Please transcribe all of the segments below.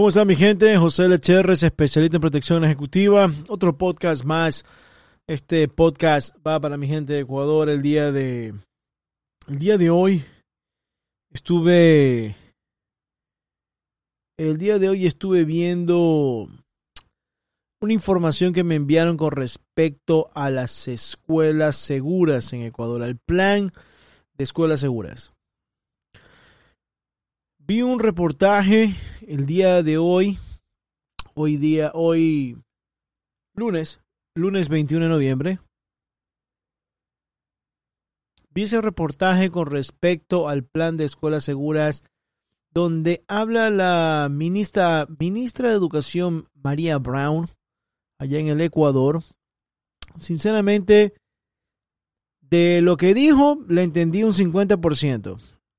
¿Cómo está mi gente? José Lecherres, especialista en protección ejecutiva. Otro podcast más. Este podcast va para mi gente de Ecuador el día de el día de hoy. Estuve el día de hoy estuve viendo una información que me enviaron con respecto a las escuelas seguras en Ecuador, al plan de escuelas seguras. Vi un reportaje el día de hoy, hoy día, hoy lunes, lunes 21 de noviembre. Vi ese reportaje con respecto al plan de escuelas seguras donde habla la ministra, ministra de Educación María Brown allá en el Ecuador. Sinceramente, de lo que dijo, le entendí un 50%.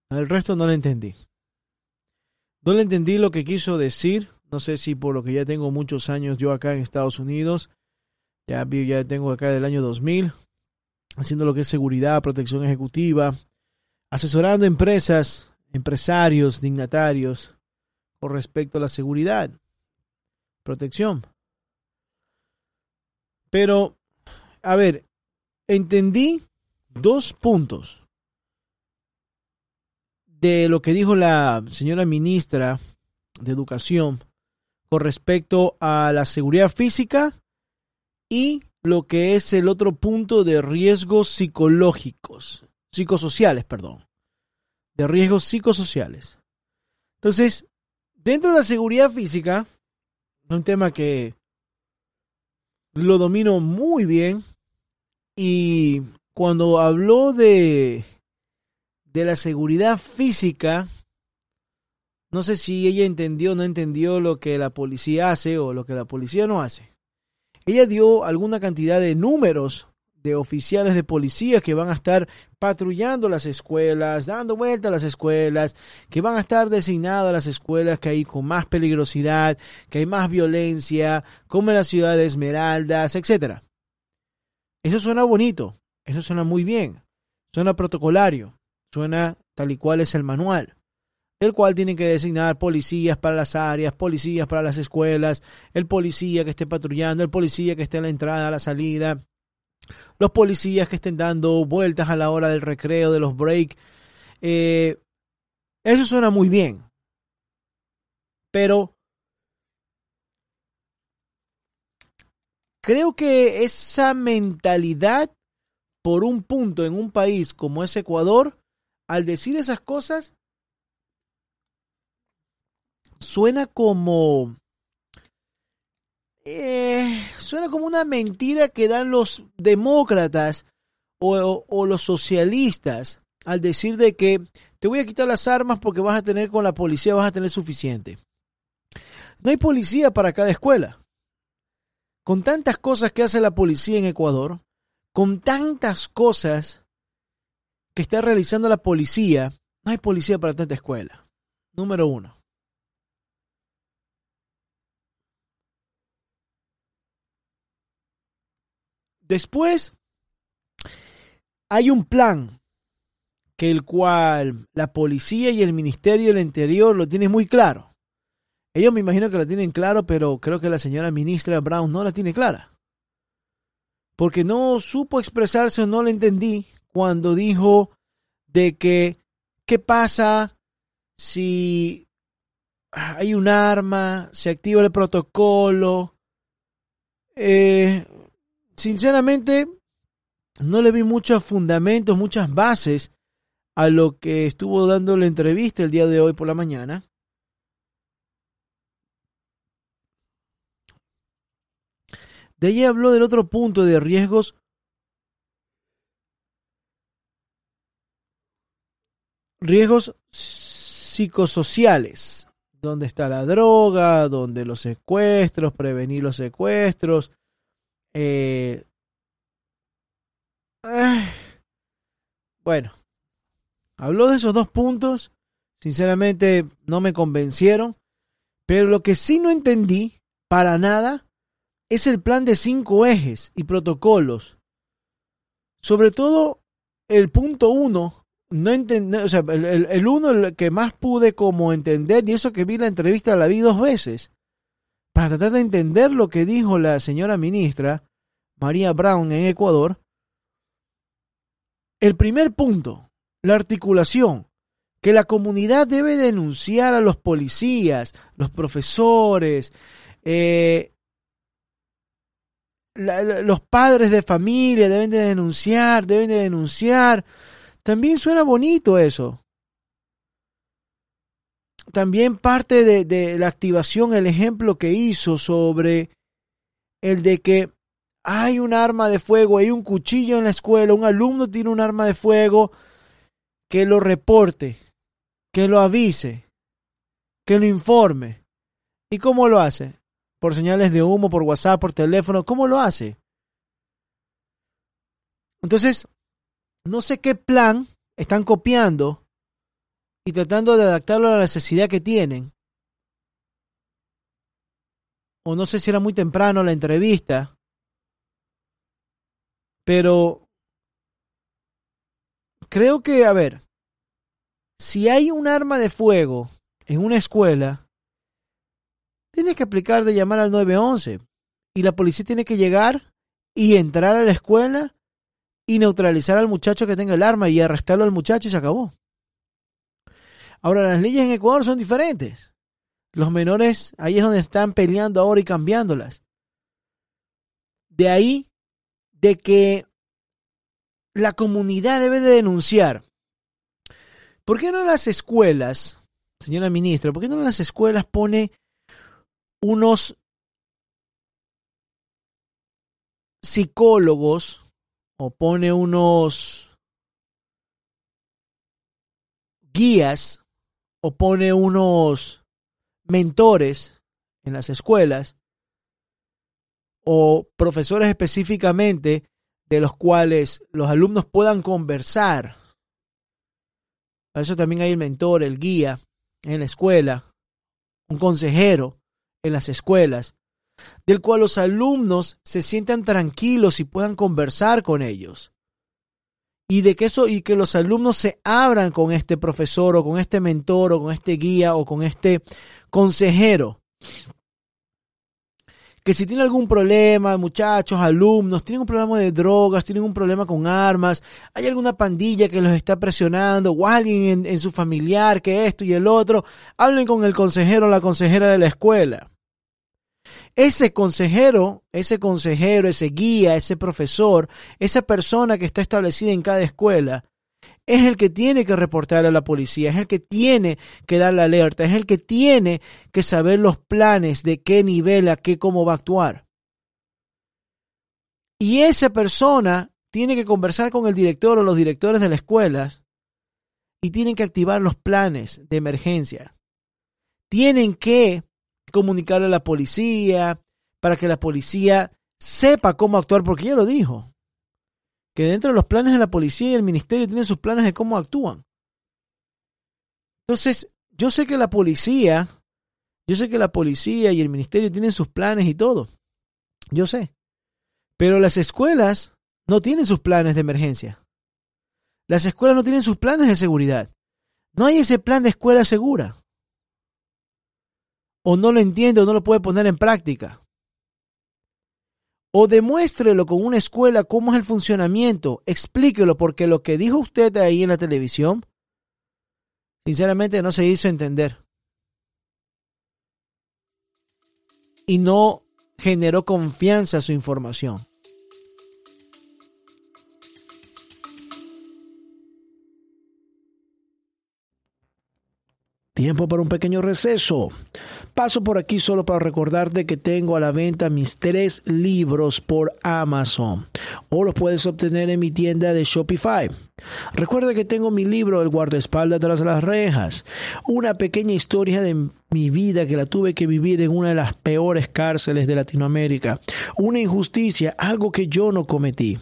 Al resto no le entendí. No le entendí lo que quiso decir. No sé si por lo que ya tengo muchos años yo acá en Estados Unidos. Ya, ya tengo acá del año 2000. Haciendo lo que es seguridad, protección ejecutiva. Asesorando empresas, empresarios, dignatarios. Con respecto a la seguridad. Protección. Pero, a ver, entendí dos puntos de lo que dijo la señora ministra de Educación con respecto a la seguridad física y lo que es el otro punto de riesgos psicológicos, psicosociales, perdón, de riesgos psicosociales. Entonces, dentro de la seguridad física, un tema que lo domino muy bien y cuando habló de de la seguridad física, no sé si ella entendió o no entendió lo que la policía hace o lo que la policía no hace. Ella dio alguna cantidad de números de oficiales de policía que van a estar patrullando las escuelas, dando vuelta a las escuelas, que van a estar designados a las escuelas que hay con más peligrosidad, que hay más violencia, como en la ciudad de Esmeraldas, etc. Eso suena bonito, eso suena muy bien, suena protocolario. Suena tal y cual es el manual, el cual tienen que designar policías para las áreas, policías para las escuelas, el policía que esté patrullando, el policía que esté en la entrada, a la salida, los policías que estén dando vueltas a la hora del recreo, de los breaks. Eh, eso suena muy bien. Pero creo que esa mentalidad, por un punto en un país como es Ecuador, al decir esas cosas, suena como... Eh, suena como una mentira que dan los demócratas o, o, los socialistas al decir de que te voy a quitar las armas porque vas a tener con la policía, vas a tener suficiente. No hay policía para cada escuela. Con tantas cosas que hace la policía en Ecuador, con tantas cosas que está realizando la policía, no hay policía para tanta escuela. Número uno. Después, hay un plan que el cual la policía y el Ministerio del Interior lo tienen muy claro. Ellos me imagino que la tienen claro, pero creo que la señora ministra Brown no la tiene clara. Porque no supo expresarse o no la entendí cuando dijo de que qué pasa si hay un arma, se activa el protocolo. Eh, sinceramente, no le vi muchos fundamentos, muchas bases a lo que estuvo dando la entrevista el día de hoy por la mañana. De ahí habló del otro punto de riesgos riesgos psicosociales, donde está la droga, donde los secuestros, prevenir los secuestros, eh, bueno, habló de esos dos puntos. Sinceramente no me convencieron. Pero lo que sí no entendí para nada es el plan de cinco ejes y protocolos. Sobre todo el punto uno. No entendí, o sea, el, el uno el que más pude como entender, y eso que vi la entrevista la vi dos veces, para tratar de entender lo que dijo la señora ministra María Brown en Ecuador, el primer punto, la articulación, que la comunidad debe denunciar a los policías, los profesores, eh, los padres de familia deben de denunciar, deben de denunciar. También suena bonito eso. También parte de, la activación, el ejemplo que hizo sobre el de que hay un arma de fuego, hay un cuchillo en la escuela, un alumno tiene un arma de fuego, que lo reporte, que lo avise, que lo informe. ¿Y cómo lo hace? Por señales de humo, por WhatsApp, por teléfono, ¿cómo lo hace? Entonces, no sé qué plan están copiando y tratando de adaptarlo a la necesidad que tienen. O no sé si era muy temprano la entrevista pero creo que, a ver, si hay un arma de fuego en una escuela, tienes que aplicar de llamar al 911 y la policía tiene que llegar y entrar a la escuela y neutralizar al muchacho que tenga el arma y arrestarlo al muchacho y se acabó. Ahora, las leyes en Ecuador son diferentes. Los menores, ahí es donde están peleando ahora y cambiándolas. De ahí de que la comunidad debe de denunciar. ¿Por qué no las escuelas, señora ministra, por qué no las escuelas pone unos psicólogos o pone unos guías o pone unos mentores en las escuelas o profesores específicamente de los cuales los alumnos puedan conversar. Para eso también hay el mentor, el guía en la escuela, un consejero en las escuelas, del cual los alumnos se sientan tranquilos y puedan conversar con ellos. Y de que eso y que los alumnos se abran con este profesor o con este mentor o con este guía o con este consejero que si tiene algún problema, muchachos, alumnos, tienen un problema de drogas, tienen un problema con armas, hay alguna pandilla que los está presionando o alguien en, su familiar que esto y el otro, hablen con el consejero o la consejera de la escuela. Ese consejero, ese consejero, ese guía, ese profesor, esa persona que está establecida en cada escuela, es el que tiene que reportar a la policía, es el que tiene que dar la alerta, es el que tiene que saber los planes de qué nivel, a qué, cómo va a actuar. Y esa persona tiene que conversar con el director o los directores de las escuelas y tienen que activar los planes de emergencia. Tienen que comunicarle a la policía para que la policía sepa cómo actuar, porque ya lo dijo que dentro de los planes de la policía y el ministerio tienen sus planes de cómo actúan. Entonces, yo sé que la policía, yo sé que la policía y el ministerio tienen sus planes y todo. Yo sé. Pero las escuelas no tienen sus planes de emergencia. Las escuelas no tienen sus planes de seguridad. No hay ese plan de escuela segura. O no lo entiende o no lo puede poner en práctica. O demuéstrelo con una escuela cómo es el funcionamiento. Explíquelo porque lo que dijo usted ahí en la televisión, sinceramente no se hizo entender. Y no generó confianza su información. Tiempo para un pequeño receso. Paso por aquí solo para recordarte que tengo a la venta mis tres libros por Amazon o los puedes obtener en mi tienda de Shopify. Recuerda que tengo mi libro El guardaespaldas tras las rejas, una pequeña historia de mi vida que la tuve que vivir en una de las peores cárceles de Latinoamérica, una injusticia, algo que yo no cometí.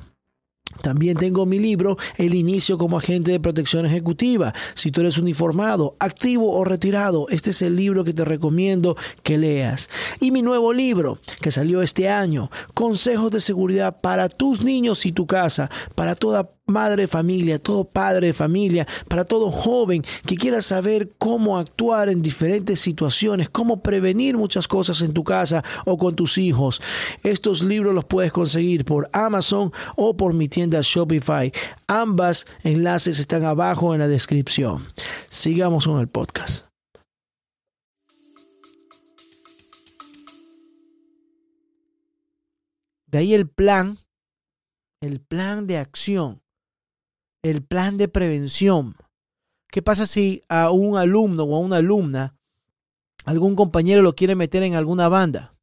También tengo mi libro El inicio como agente de protección ejecutiva. Si tú eres uniformado, activo o retirado, este es el libro que te recomiendo que leas. Y mi nuevo libro que salió este año, Consejos de seguridad para tus niños y tu casa, para toda madre de familia, todo padre de familia, para todo joven que quiera saber cómo actuar en diferentes situaciones, cómo prevenir muchas cosas en tu casa o con tus hijos. Estos libros los puedes conseguir por Amazon o por mi tienda Shopify. Ambas enlaces están abajo en la descripción. Sigamos con el podcast. De ahí el plan, el plan de acción el plan de prevención. ¿Qué pasa si a un alumno o a una alumna, algún compañero lo quiere meter en alguna banda?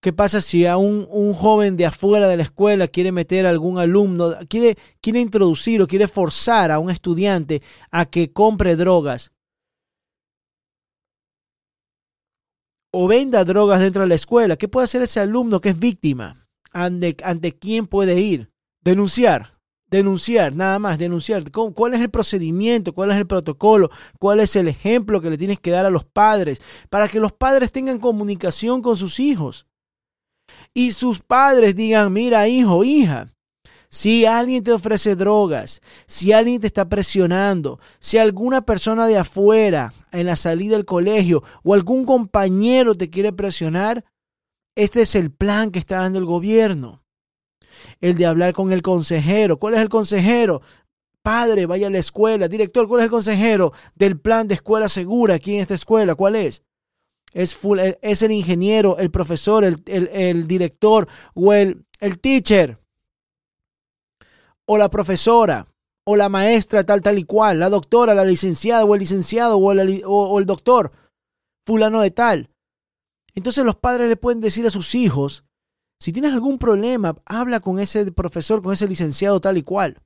¿Qué pasa si a un, joven de afuera de la escuela quiere meter a algún alumno, quiere, quiere introducir o quiere forzar a un estudiante a que compre drogas? O venda drogas dentro de la escuela. ¿Qué puede hacer ese alumno que es víctima? ¿Ante, ante quién puede ir? Denunciar denunciar, nada más, denunciar. ¿Cuál es el procedimiento? ¿Cuál es el protocolo? ¿Cuál es el ejemplo que le tienes que dar a los padres? Para que los padres tengan comunicación con sus hijos. Y sus padres digan, mira hijo, hija, si alguien te ofrece drogas, si alguien te está presionando, si alguna persona de afuera en la salida del colegio o algún compañero te quiere presionar, este es el plan que está dando el gobierno el de hablar con el consejero. ¿Cuál es el consejero? Padre, vaya a la escuela. Director, ¿cuál es el consejero del plan de escuela segura aquí en esta escuela? ¿Cuál es? Es, full, es el ingeniero, el profesor, el, el, director o el, el teacher o la profesora o la maestra tal tal y cual, la doctora, la licenciada o el licenciado o o el doctor, fulano de tal. Entonces los padres le pueden decir a sus hijos si tienes algún problema, habla con ese profesor, con ese licenciado tal y cual.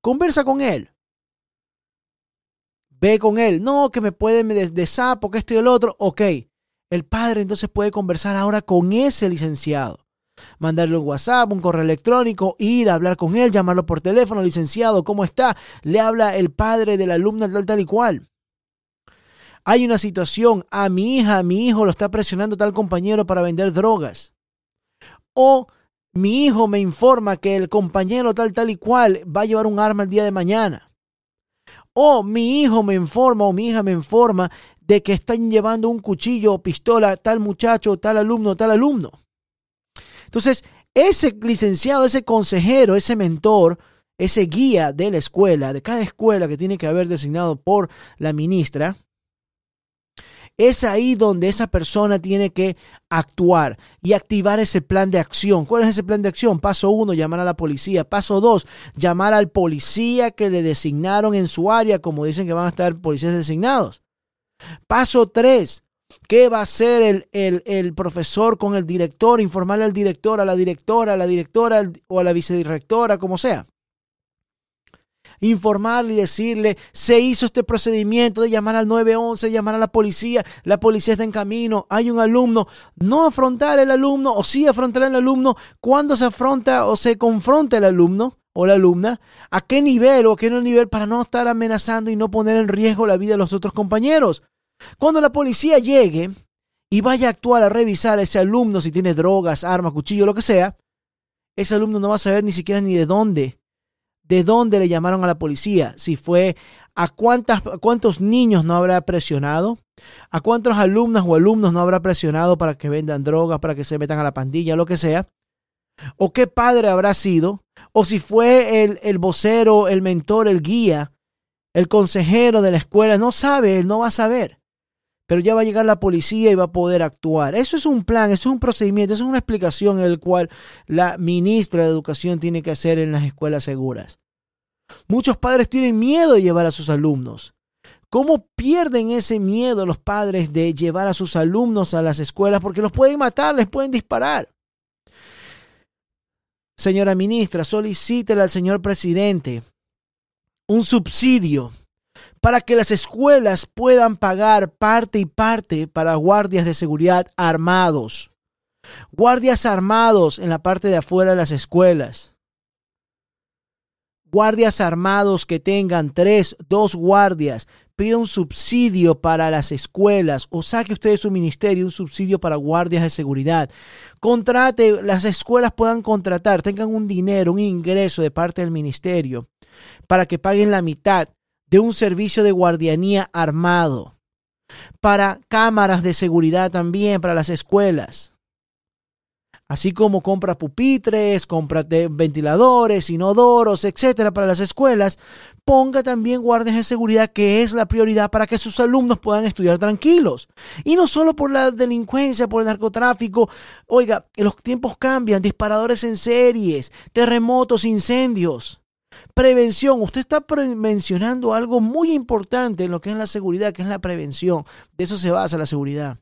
Conversa con él. Ve con él. No, que me puede de, sapo, que esto y el otro. Ok. El padre entonces puede conversar ahora con ese licenciado. Mandarle un WhatsApp, un correo electrónico, ir a hablar con él, llamarlo por teléfono, licenciado, ¿cómo está? Le habla el padre de la alumna tal, tal y cual. Hay una situación, a mi hija, a mi hijo lo está presionando tal compañero para vender drogas. O mi hijo me informa que el compañero tal, tal y cual va a llevar un arma el día de mañana. O mi hijo me informa o mi hija me informa de que están llevando un cuchillo o pistola tal muchacho, tal alumno, tal alumno. Entonces, ese licenciado, ese consejero, ese mentor, ese guía de la escuela, de cada escuela que tiene que haber designado por la ministra, es ahí donde esa persona tiene que actuar y activar ese plan de acción. ¿Cuál es ese plan de acción? Paso uno, llamar a la policía. Paso dos, llamar al policía que le designaron en su área, como dicen que van a estar policías designados. Paso tres, ¿Qué va a hacer el, el, el, profesor con el director? Informarle al director, a la directora, a la directora o a la vicedirectora, como sea informarle y decirle, se hizo este procedimiento de llamar al 911, llamar a la policía, la policía está en camino, hay un alumno, no afrontar el alumno o sí afrontar el alumno, cuando se afronta o se confronta el alumno o la alumna, a qué nivel o a qué nivel para no estar amenazando y no poner en riesgo la vida de los otros compañeros. Cuando la policía llegue y vaya a actuar a revisar a ese alumno si tiene drogas, armas, cuchillo, lo que sea, ese alumno no va a saber ni siquiera ni de dónde, de dónde le llamaron a la policía, si fue a, cuántas, cuántos niños no habrá presionado, a cuántos alumnos o alumnos no habrá presionado para que vendan drogas, para que se metan a la pandilla, lo que sea, o qué padre habrá sido, o si fue el, el vocero, el mentor, el guía, el consejero de la escuela, no sabe, él no va a saber pero ya va a llegar la policía y va a poder actuar. Eso es un plan, eso es un procedimiento, eso es una explicación en el cual la ministra de Educación tiene que hacer en las escuelas seguras. Muchos padres tienen miedo de llevar a sus alumnos. ¿Cómo pierden ese miedo los padres de llevar a sus alumnos a las escuelas? Porque los pueden matar, les pueden disparar. Señora ministra, solicítele al señor presidente un subsidio para que las escuelas puedan pagar parte y parte para guardias de seguridad armados. Guardias armados en la parte de afuera de las escuelas. Guardias armados que tengan tres, dos guardias. Pida un subsidio para las escuelas o saque usted de su ministerio un subsidio para guardias de seguridad. Contrate, las escuelas puedan contratar, tengan un dinero, un ingreso de parte del ministerio para que paguen la mitad de un servicio de guardianía armado, para cámaras de seguridad también, para las escuelas. Así como compra pupitres, compra ventiladores, inodoros, etcétera, para las escuelas, ponga también guardias de seguridad, que es la prioridad para que sus alumnos puedan estudiar tranquilos. Y no solo por la delincuencia, por el narcotráfico. Oiga, los tiempos cambian, disparadores en series, terremotos, incendios. Prevención. Usted está mencionando algo muy importante en lo que es la seguridad, que es la prevención. De eso se basa la seguridad.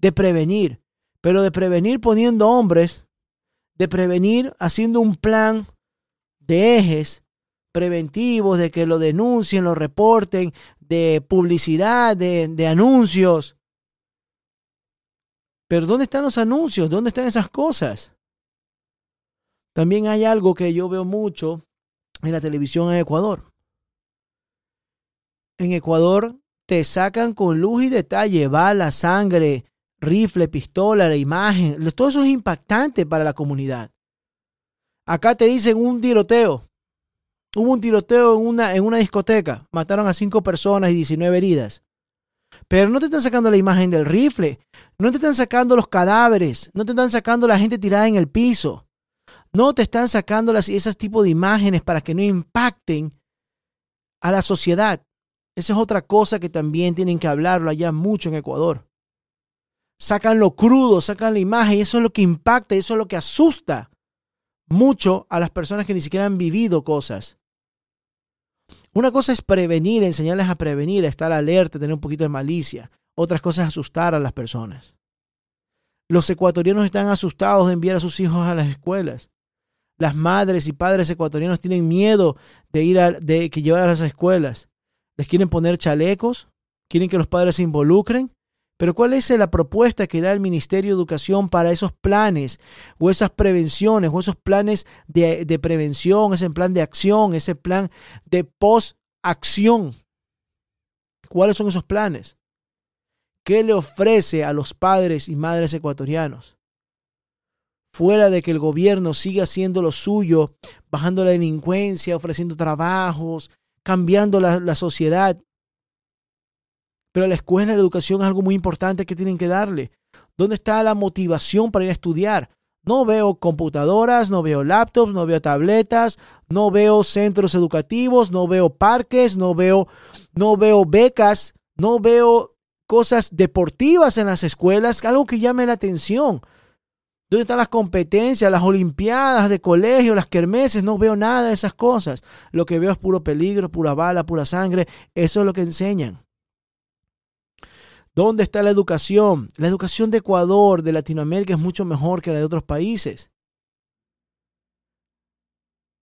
De prevenir. Pero de prevenir poniendo hombres. De prevenir haciendo un plan de ejes preventivos, de que lo denuncien, lo reporten, de publicidad, de, anuncios. Pero ¿dónde están los anuncios? ¿Dónde están esas cosas? También hay algo que yo veo mucho en la televisión en Ecuador. En Ecuador te sacan con luz y detalle bala, sangre, rifle, pistola, la imagen. Todo eso es impactante para la comunidad. Acá te dicen un tiroteo. Hubo un tiroteo en una, en una discoteca. Mataron a cinco personas y 19 heridas. Pero no te están sacando la imagen del rifle. No te están sacando los cadáveres. No te están sacando la gente tirada en el piso. No te están sacando las, esos tipos de imágenes para que no impacten a la sociedad. Esa es otra cosa que también tienen que hablarlo allá mucho en Ecuador. Sacan lo crudo, sacan la imagen y eso es lo que impacta, eso es lo que asusta mucho a las personas que ni siquiera han vivido cosas. Una cosa es prevenir, enseñarles a prevenir, a estar alerta, tener un poquito de malicia. Otras cosas es asustar a las personas. Los ecuatorianos están asustados de enviar a sus hijos a las escuelas. Las madres y padres ecuatorianos tienen miedo de ir a, de que llevar a las escuelas. Les quieren poner chalecos, quieren que los padres se involucren. Pero ¿cuál es la propuesta que da el Ministerio de Educación para esos planes o esas prevenciones o esos planes de, de prevención, ese plan de acción, ese plan de post-acción? ¿Cuáles son esos planes? ¿Qué le ofrece a los padres y madres ecuatorianos? Fuera de que el gobierno siga haciendo lo suyo, bajando la delincuencia, ofreciendo trabajos, cambiando la, sociedad. Pero la escuela, la educación es algo muy importante que tienen que darle. ¿Dónde está la motivación para ir a estudiar? No veo computadoras, no veo laptops, no veo tabletas, no veo centros educativos, no veo parques, no veo, no veo becas, no veo cosas deportivas en las escuelas, algo que llame la atención. ¿Dónde están las competencias, las olimpiadas de colegio, las kermeses? No veo nada de esas cosas. Lo que veo es puro peligro, pura bala, pura sangre. Eso es lo que enseñan. ¿Dónde está la educación? La educación de Ecuador, de Latinoamérica, es mucho mejor que la de otros países.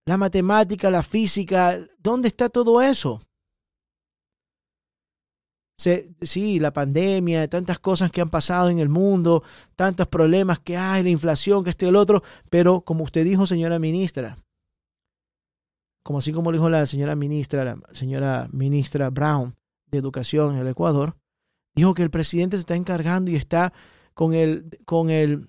La matemática, la física, ¿dónde está todo eso? Sí, la pandemia, tantas cosas que han pasado en el mundo, tantos problemas que hay, la inflación, que este y el otro, pero como usted dijo, señora ministra, como así como dijo la señora ministra, la señora ministra Brown de Educación en el Ecuador, Dijo que el presidente se está encargando y está con el, con el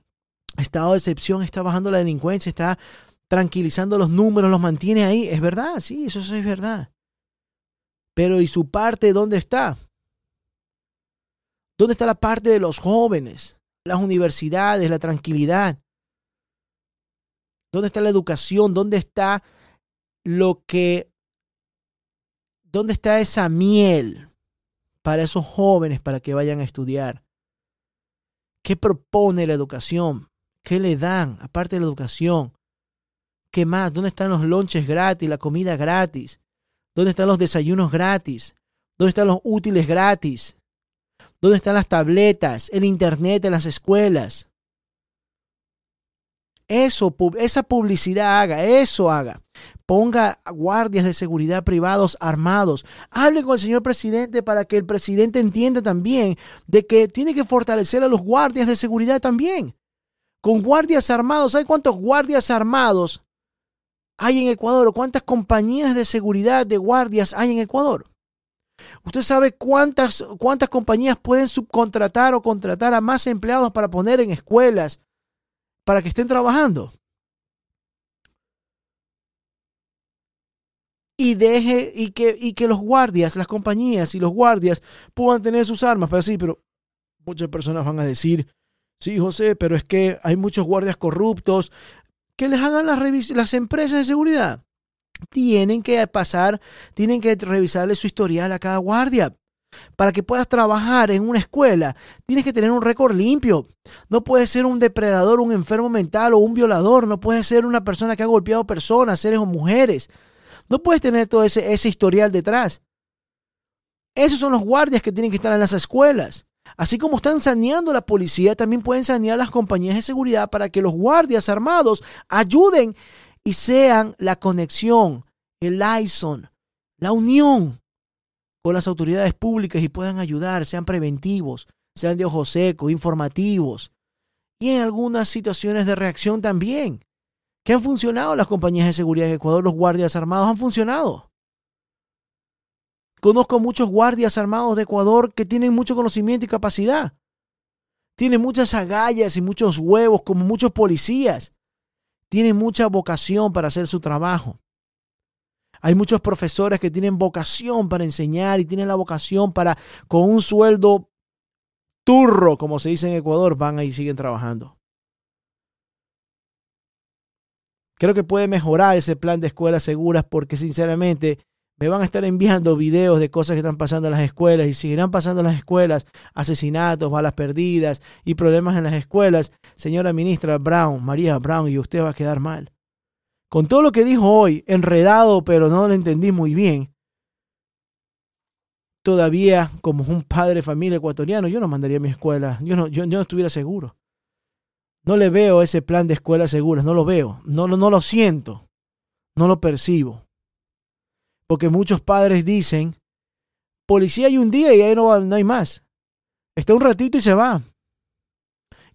estado de excepción, está bajando la delincuencia, está tranquilizando los números, los mantiene ahí. Es verdad, sí, eso es verdad. Pero ¿y su parte dónde está? ¿Dónde está la parte de los jóvenes, las universidades, la tranquilidad? ¿Dónde está la educación? ¿Dónde está lo que... ¿Dónde está esa miel para esos jóvenes para que vayan a estudiar? ¿Qué propone la educación? ¿Qué le dan aparte de la educación? ¿Qué más? ¿Dónde están los lonches gratis, la comida gratis? ¿Dónde están los desayunos gratis? ¿Dónde están los útiles gratis? ¿Dónde están las tabletas, el internet en las escuelas? Eso, esa publicidad haga, eso haga. Ponga guardias de seguridad privados armados. Hable con el señor presidente para que el presidente entienda también de que tiene que fortalecer a los guardias de seguridad también. Con guardias armados, ¿sabe cuántos guardias armados hay en Ecuador? ¿Cuántas compañías de seguridad de guardias hay en Ecuador? ¿Usted sabe cuántas, cuántas compañías pueden subcontratar o contratar a más empleados para poner en escuelas, para que estén trabajando. Y deje y que, y que los guardias, las compañías y los guardias puedan tener sus armas. Pero sí, pero muchas personas van a decir, sí, José, pero es que hay muchos guardias corruptos. Que les hagan las, las empresas de seguridad. Tienen que pasar, tienen que revisarle su historial a cada guardia. Para que puedas trabajar en una escuela, tienes que tener un récord limpio. No puedes ser un depredador, un enfermo mental o un violador. No puedes ser una persona que ha golpeado personas, seres o mujeres. No puedes tener todo ese, ese historial detrás. Esos son los guardias que tienen que estar en las escuelas. Así como están saneando la policía, también pueden sanear las compañías de seguridad para que los guardias armados ayuden y sean la conexión, el liaison, la unión con las autoridades públicas y puedan ayudar, sean preventivos, sean de ojo seco, informativos. Y en algunas situaciones de reacción también. que han funcionado las compañías de seguridad en Ecuador? Los guardias armados han funcionado. Conozco muchos guardias armados de Ecuador que tienen mucho conocimiento y capacidad. Tienen muchas agallas y muchos huevos como muchos policías. Tienen mucha vocación para hacer su trabajo. Hay muchos profesores que tienen vocación para enseñar y tienen la vocación para, con un sueldo turro, como se dice en Ecuador, van ahí y siguen trabajando. Creo que puede mejorar ese plan de escuelas seguras porque sinceramente me van a estar enviando videos de cosas que están pasando en las escuelas y seguirán pasando en las escuelas, asesinatos, balas perdidas y problemas en las escuelas. Señora ministra Brown, María Brown, y usted va a quedar mal con todo lo que dijo hoy, enredado, pero no lo entendí muy bien, todavía como un padre de familia ecuatoriano, yo no mandaría a mi escuela, yo no, yo, no estuviera seguro. No le veo ese plan de escuelas seguras, no lo veo, no, no, no lo siento, no lo percibo. Porque muchos padres dicen, policía hay un día y ahí no, no hay más. Está un ratito y se va.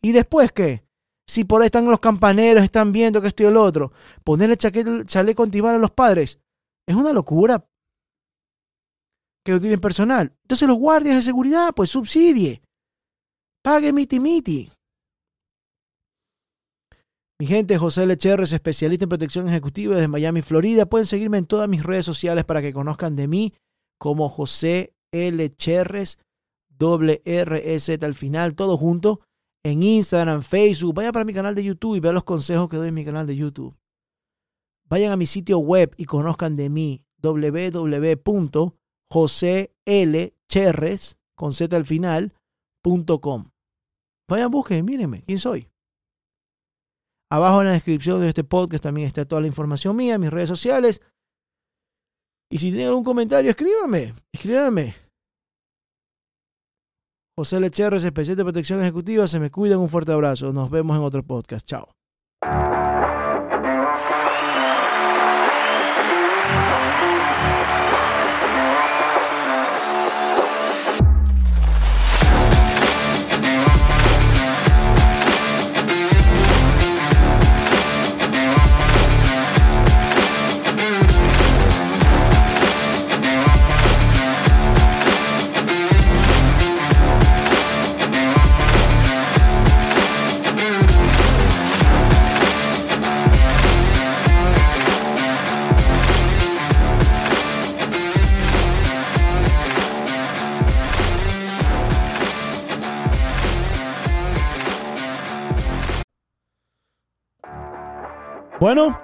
¿Y después qué? Si por ahí están los campaneros, están viendo que estoy el otro, ponerle chaleco antibalas a los padres, es una locura que lo tienen personal. Entonces los guardias de seguridad, pues subsidie. Pague miti miti. Mi gente, José Lecherres, especialista en protección ejecutiva desde Miami, Florida. Pueden seguirme en todas mis redes sociales para que conozcan de mí como José L. Cherres, doble R S al final, todo junto en Instagram, Facebook. Vaya para mi canal de YouTube y vea los consejos que doy en mi canal de YouTube. Vayan a mi sitio web y conozcan de mí www.joselcherres con z al final, Vayan, busquen, mírenme, quién soy. Abajo en la descripción de este podcast también está toda la información mía, mis redes sociales. Y si tienen algún comentario, escríbame, escríbame. José Lecherres, especial de protección ejecutiva. Se me cuidan. Un fuerte abrazo. Nos vemos en otro podcast. Chao.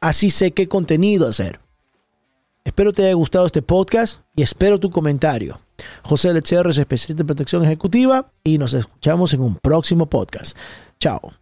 Así sé qué contenido hacer. Espero te haya gustado este podcast y espero tu comentario. José Lecher es especialista en protección ejecutiva y nos escuchamos en un próximo podcast. Chao.